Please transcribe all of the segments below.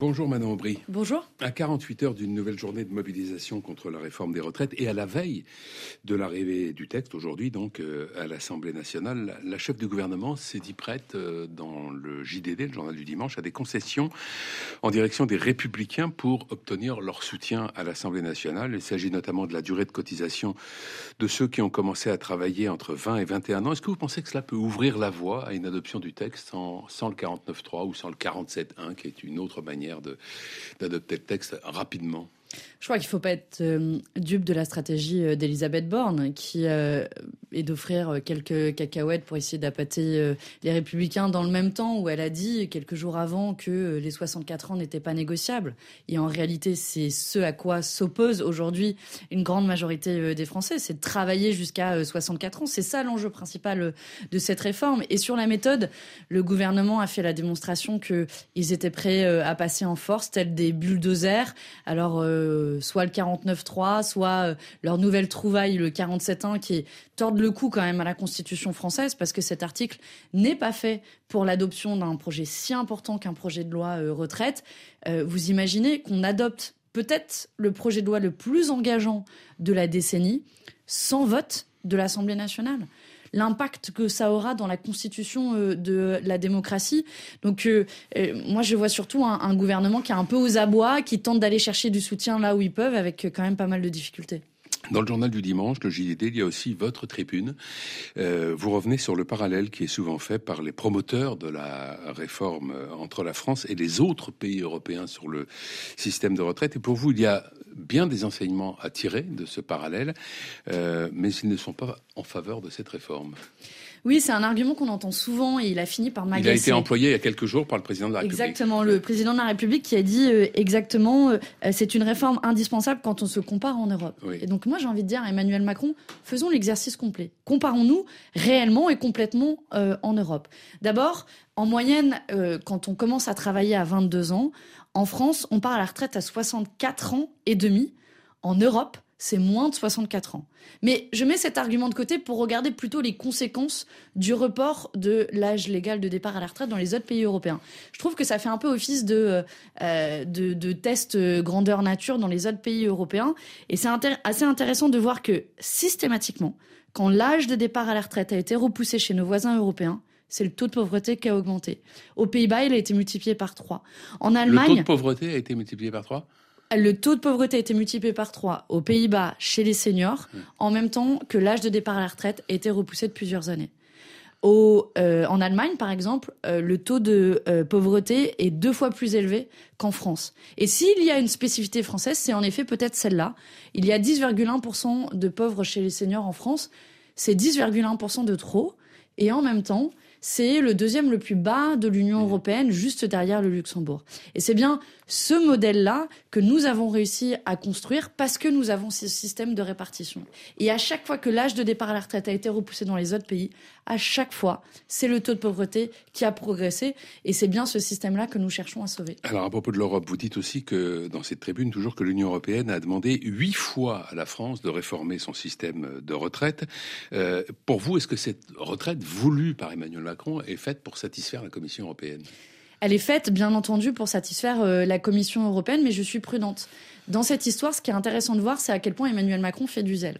Bonjour Manon Aubry. Bonjour. À 48 heures d'une nouvelle journée de mobilisation contre la réforme des retraites et à la veille de l'arrivée du texte aujourd'hui donc euh, à l'Assemblée nationale, la chef du gouvernement s'est dit prête euh, dans le JDD, le journal du dimanche, à des concessions en direction des républicains pour obtenir leur soutien à l'Assemblée nationale. Il s'agit notamment de la durée de cotisation de ceux qui ont commencé à travailler entre 20 et 21 ans. Est-ce que vous pensez que cela peut ouvrir la voie à une adoption du texte sans, sans le 49.3 ou sans le 47.1 qui est une autre manière d'adopter le texte rapidement je crois qu'il ne faut pas être euh, dupe de la stratégie euh, d'Elisabeth Borne, qui euh, est d'offrir quelques cacahuètes pour essayer d'appâter les républicains dans le même temps où elle a dit quelques jours avant que les 64 ans n'étaient pas négociables. Et en réalité, c'est ce à quoi s'oppose aujourd'hui une grande majorité des Français, c'est de travailler jusqu'à 64 ans. C'est ça l'enjeu principal de cette réforme. Et sur la méthode, le gouvernement a fait la démonstration qu'ils étaient prêts à passer en force, tel des bulldozers. Alors, euh, soit le 49-3, soit euh, leur nouvelle trouvaille, le 47-1, qui tordent le cou quand même à la Constitution française, parce que cet article n'est pas fait pour l'adoption d'un projet si important qu'un projet de loi euh, retraite. vous imaginez qu'on adopte peut-être le projet de loi le plus engageant de la décennie sans vote de l'Assemblée nationale l'impact que ça aura dans la constitution euh, de la démocratie. Donc euh, euh, moi je vois surtout un, gouvernement qui est un peu aux abois, qui tente d'aller chercher du soutien là où ils peuvent, avec quand même pas mal de difficultés. Dans le journal du dimanche, le JDD, il y a aussi votre tribune. vous revenez sur le parallèle qui est souvent fait par les promoteurs de la réforme entre la France et les autres pays européens sur le système de retraite. Et pour vous, il y a bien des enseignements à tirer de ce parallèle, euh, mais ils ne sont pas en faveur de cette réforme. Oui, c'est un argument qu'on entend souvent et il a fini par m'agacer. Il a été employé il y a quelques jours par le président de la République. Exactement, le président de la République qui a dit euh, exactement euh, c'est une réforme indispensable quand on se compare en Europe. Et donc moi j'ai envie de dire à Emmanuel Macron, faisons l'exercice complet. Comparons-nous réellement et complètement en Europe. D'abord, en moyenne, quand on commence à travailler à 22 ans, en France, on part à la retraite à 64 ans et demi. En Europe, c'est moins de 64 ans. Mais je mets cet argument de côté pour regarder plutôt les conséquences du report de l'âge légal de départ à la retraite dans les autres pays européens. Je trouve que ça fait un peu office de, euh, de, test grandeur nature dans les autres pays européens. Et c'est assez intéressant de voir que systématiquement, quand l'âge de départ à la retraite a été repoussé chez nos voisins européens, c'est le taux de pauvreté qui a augmenté. Aux Pays-Bas, il a été multiplié par 3. En Allemagne. Le taux de pauvreté a été multiplié par 3 le taux de pauvreté a été multiplié par 3 aux Pays-Bas chez les seniors, mmh. en même temps que l'âge de départ à la retraite a été repoussé de plusieurs années. Euh, en Allemagne, par exemple, euh, le taux de euh, pauvreté est deux fois plus élevé qu'en France. Et s'il y a une spécificité française, c'est en effet peut-être celle-là. Il y a 10,1% de pauvres chez les seniors en France. C'est 10,1% de trop. Et en même temps, c'est le deuxième le plus bas de l'Union mmh. européenne, juste derrière le Luxembourg. Et c'est bien ce modèle-là que nous avons réussi à construire parce que nous avons ce système de répartition. Et à chaque fois que l'âge de départ à la retraite a été repoussé dans les autres pays, à chaque fois, c'est le taux de pauvreté qui a progressé. Et c'est bien ce système-là que nous cherchons à sauver. Alors à propos de l'Europe, vous dites aussi que dans cette tribune, toujours que l'Union européenne a demandé huit fois à la France de réformer son système de retraite. Euh, pour vous, est-ce que cette retraite voulue par Emmanuel Macron est faite pour satisfaire la Commission européenne elle est faite, bien entendu, pour satisfaire euh, la Commission européenne, mais je suis prudente. Dans cette histoire, ce qui est intéressant de voir, c'est à quel point Emmanuel Macron fait du zèle.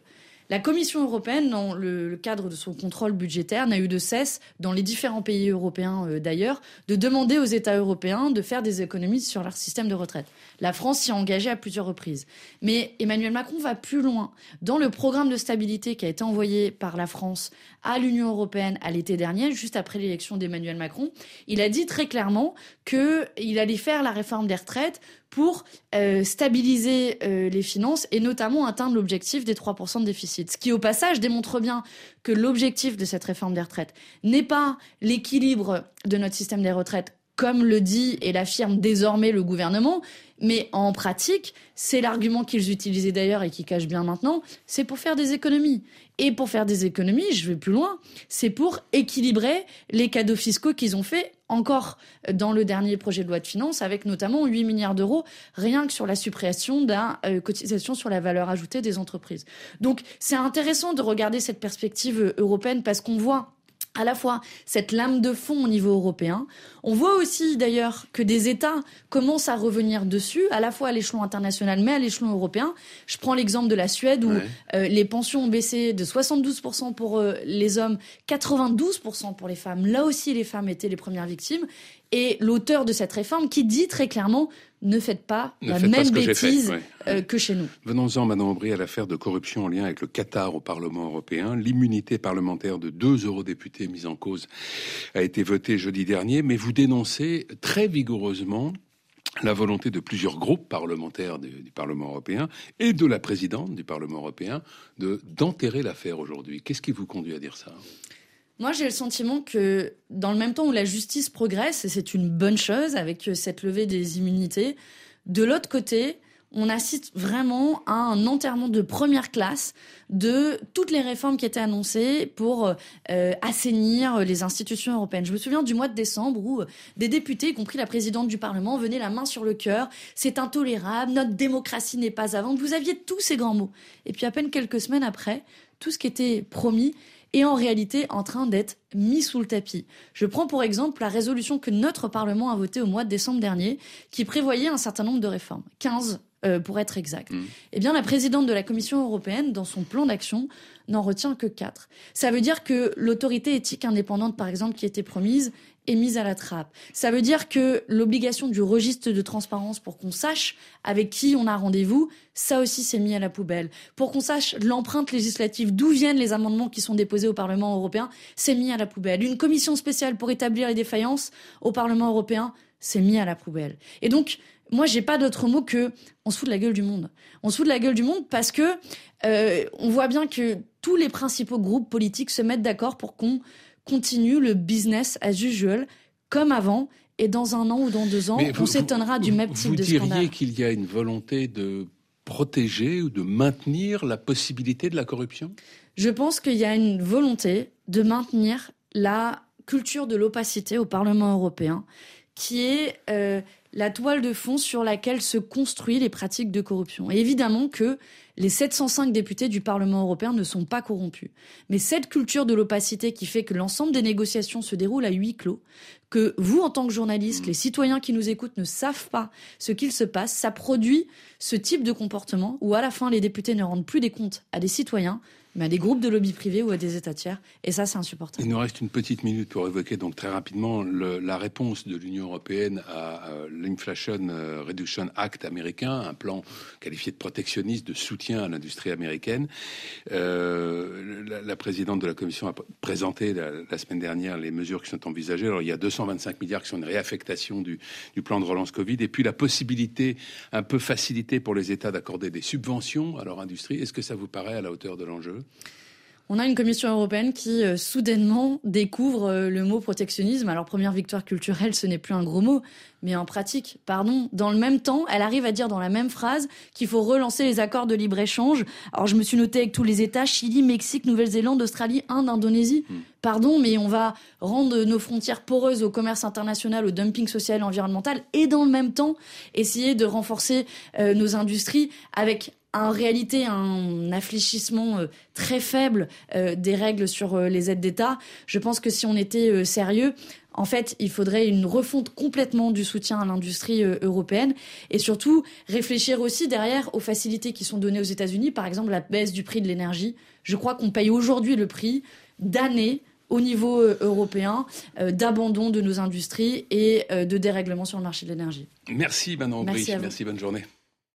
La Commission européenne, dans le, cadre de son contrôle budgétaire, n'a eu de cesse, dans les différents pays européens euh, d'ailleurs, de demander aux États européens de faire des économies sur leur système de retraite. La France s'y est engagée à plusieurs reprises. Mais Emmanuel Macron va plus loin. Dans le programme de stabilité qui a été envoyé par la France à l'Union européenne à l'été dernier, juste après l'élection d'Emmanuel Macron, il a dit très clairement qu'il allait faire la réforme des retraites pour euh, stabiliser euh, les finances et notamment atteindre l'objectif des 3% de déficit. Ce qui au passage démontre bien que l'objectif de cette réforme des retraites n'est pas l'équilibre de notre système des retraites comme le dit et l'affirme désormais le gouvernement, mais en pratique, c'est l'argument qu'ils utilisaient d'ailleurs et qui cache bien maintenant, c'est pour faire des économies. Et pour faire des économies, je vais plus loin, c'est pour équilibrer les cadeaux fiscaux qu'ils ont fait encore dans le dernier projet de loi de finances, avec notamment 8 milliards d'euros rien que sur la suppression d'un euh, cotisation sur la valeur ajoutée des entreprises. Donc c'est intéressant de regarder cette perspective européenne parce qu'on voit à la fois cette lame de fond au niveau européen. On voit aussi d'ailleurs que des États commencent à revenir dessus, à la fois à l'échelon international mais à l'échelon européen. Je prends l'exemple de la Suède où euh, les pensions ont baissé de 72% pour euh, les hommes, 92% pour les femmes. Là aussi, les femmes étaient les premières victimes. Et l'auteur de cette réforme qui dit très clairement ne faites pas la même bêtise euh, que chez nous. Venons-en, Madame Aubry, à l'affaire de corruption en lien avec le Qatar au Parlement européen. L'immunité parlementaire de deux eurodéputés mis en cause a été votée jeudi dernier, mais vous dénoncez très vigoureusement la volonté de plusieurs groupes parlementaires du, du, Parlement européen et de la présidente du Parlement européen de d'enterrer l'affaire aujourd'hui. Qu'est-ce qui vous conduit à dire ça? Moi, j'ai le sentiment que dans le même temps où la justice progresse, et c'est une bonne chose avec euh, cette levée des immunités, de l'autre côté, on assiste vraiment à un enterrement de première classe de toutes les réformes qui étaient annoncées pour euh, assainir les institutions européennes. Je me souviens du mois de décembre où des députés, y compris la présidente du Parlement, venaient la main sur le cœur. C'est intolérable, notre démocratie n'est pas à vendre. Vous aviez tous ces grands mots. Et puis à peine quelques semaines après, tout ce qui était promis est en réalité en train d'être mis sous le tapis. Je prends pour exemple la résolution que notre Parlement a votée au mois de décembre dernier, qui prévoyait un certain nombre de réformes, 15 euh, pour être exact. Mmh. Eh bien, la présidente de la Commission européenne, dans son plan d'action, n'en retient que 4. Ça veut dire que l'autorité éthique indépendante, par exemple, qui était promise, est mise à la trappe. Ça veut dire que l'obligation du registre de transparence pour qu'on sache avec qui on a rendez-vous, ça aussi s'est mis à la poubelle. Pour qu'on sache l'empreinte législative, d'où viennent les amendements qui sont déposés au Parlement européen, c'est mis à la poubelle. Une commission spéciale pour établir les défaillances au Parlement européen, c'est mis à la poubelle. Et donc, moi, j'ai pas d'autre mot que on se fout de la gueule du monde. On se fout de la gueule du monde parce que euh, on voit bien que tous les principaux groupes politiques se mettent d'accord pour qu'on continue le business as usual comme avant. Et dans un an ou dans deux ans, on s'étonnera du même type de scandale. Vous diriez qu'il y a une volonté de protéger ou de maintenir la possibilité de la corruption? Je pense qu'il y a une volonté de maintenir la culture de l'opacité au Parlement européen, qui est euh, la toile de fond sur laquelle se construisent les pratiques de corruption. Et évidemment que les 705 députés du Parlement européen ne sont pas corrompus. Mais cette culture de l'opacité qui fait que l'ensemble des négociations se déroulent à huis clos, que vous, en tant que journaliste, les citoyens qui nous écoutent ne savent pas ce qu'il se passe, ça produit ce type de comportement où à la fin les députés ne rendent plus des comptes à des citoyens, mais à des groupes de lobby privés ou à des États tiers. Et ça, c'est insupportable. Il nous reste une petite minute pour évoquer donc très rapidement la réponse de l'Union européenne à, l'Inflation euh, Reduction Act américain, un plan qualifié de protectionniste, de soutien à l'industrie américaine. Euh, la, présidente de la Commission a présenté la, la, semaine dernière les mesures qui sont envisagées. Alors, il y a 225 milliards qui sont une réaffectation du, du plan de relance Covid, et puis la possibilité un peu facilitée pour les États d'accorder des subventions à leur industrie. Est-ce que ça vous paraît à la hauteur de l'enjeu? On a une Commission européenne qui euh, soudainement découvre euh, le mot protectionnisme. Alors première victoire culturelle, ce n'est plus un gros mot, mais en pratique, pardon, dans le même temps, elle arrive à dire dans la même phrase qu'il faut relancer les accords de libre-échange. Alors je me suis noté avec tous les États, Chili, Mexique, Nouvelle-Zélande, Australie, Inde, Indonésie. Hmm. Pardon, mais on va rendre nos frontières poreuses au commerce international, au dumping social et environnemental, et dans le même temps essayer de renforcer euh, nos industries avec en réalité un affléchissement euh, très faible euh, des règles sur euh, les aides d'État. Je pense que si on était sérieux, en fait, il faudrait une refonte complètement du soutien à l'industrie européenne et surtout réfléchir aussi derrière aux facilités qui sont données aux États-Unis, par exemple la baisse du prix de l'énergie. Je crois qu'on paye aujourd'hui le prix d'années au niveau européen d'abandon de nos industries et de dérèglement sur le marché de l'énergie. Merci Manon Merci, Merci bonne journée.